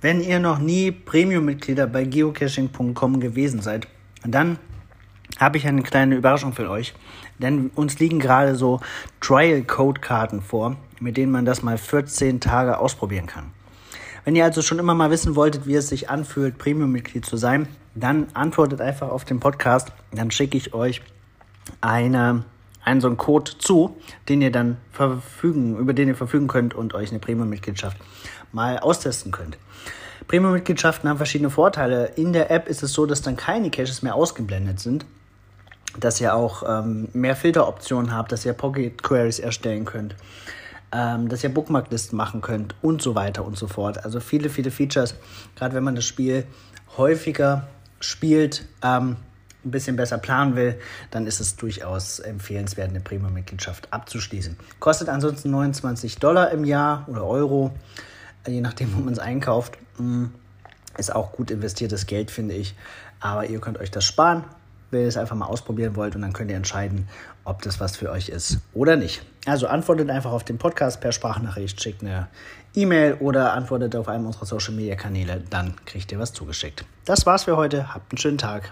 Wenn ihr noch nie Premium-Mitglieder bei geocaching.com gewesen seid, dann habe ich eine kleine Überraschung für euch. Denn uns liegen gerade so Trial-Code-Karten vor, mit denen man das mal 14 Tage ausprobieren kann. Wenn ihr also schon immer mal wissen wolltet, wie es sich anfühlt, Premium-Mitglied zu sein, dann antwortet einfach auf den Podcast. Dann schicke ich euch eine, einen so einen Code zu, den ihr dann verfügen, über den ihr verfügen könnt und euch eine Premium-Mitgliedschaft mal austesten könnt. Premium-Mitgliedschaften haben verschiedene Vorteile. In der App ist es so, dass dann keine Caches mehr ausgeblendet sind dass ihr auch ähm, mehr Filteroptionen habt, dass ihr Pocket Queries erstellen könnt, ähm, dass ihr Bookmarklisten machen könnt und so weiter und so fort. Also viele, viele Features, gerade wenn man das Spiel häufiger spielt, ähm, ein bisschen besser planen will, dann ist es durchaus empfehlenswert, eine Premium-Mitgliedschaft abzuschließen. Kostet ansonsten 29 Dollar im Jahr oder Euro, je nachdem, wo man es einkauft. Mm, ist auch gut investiertes Geld, finde ich. Aber ihr könnt euch das sparen wenn ihr es einfach mal ausprobieren wollt und dann könnt ihr entscheiden, ob das was für euch ist oder nicht. Also antwortet einfach auf den Podcast per Sprachnachricht, schickt eine E-Mail oder antwortet auf einem unserer Social Media Kanäle, dann kriegt ihr was zugeschickt. Das war's für heute. Habt einen schönen Tag.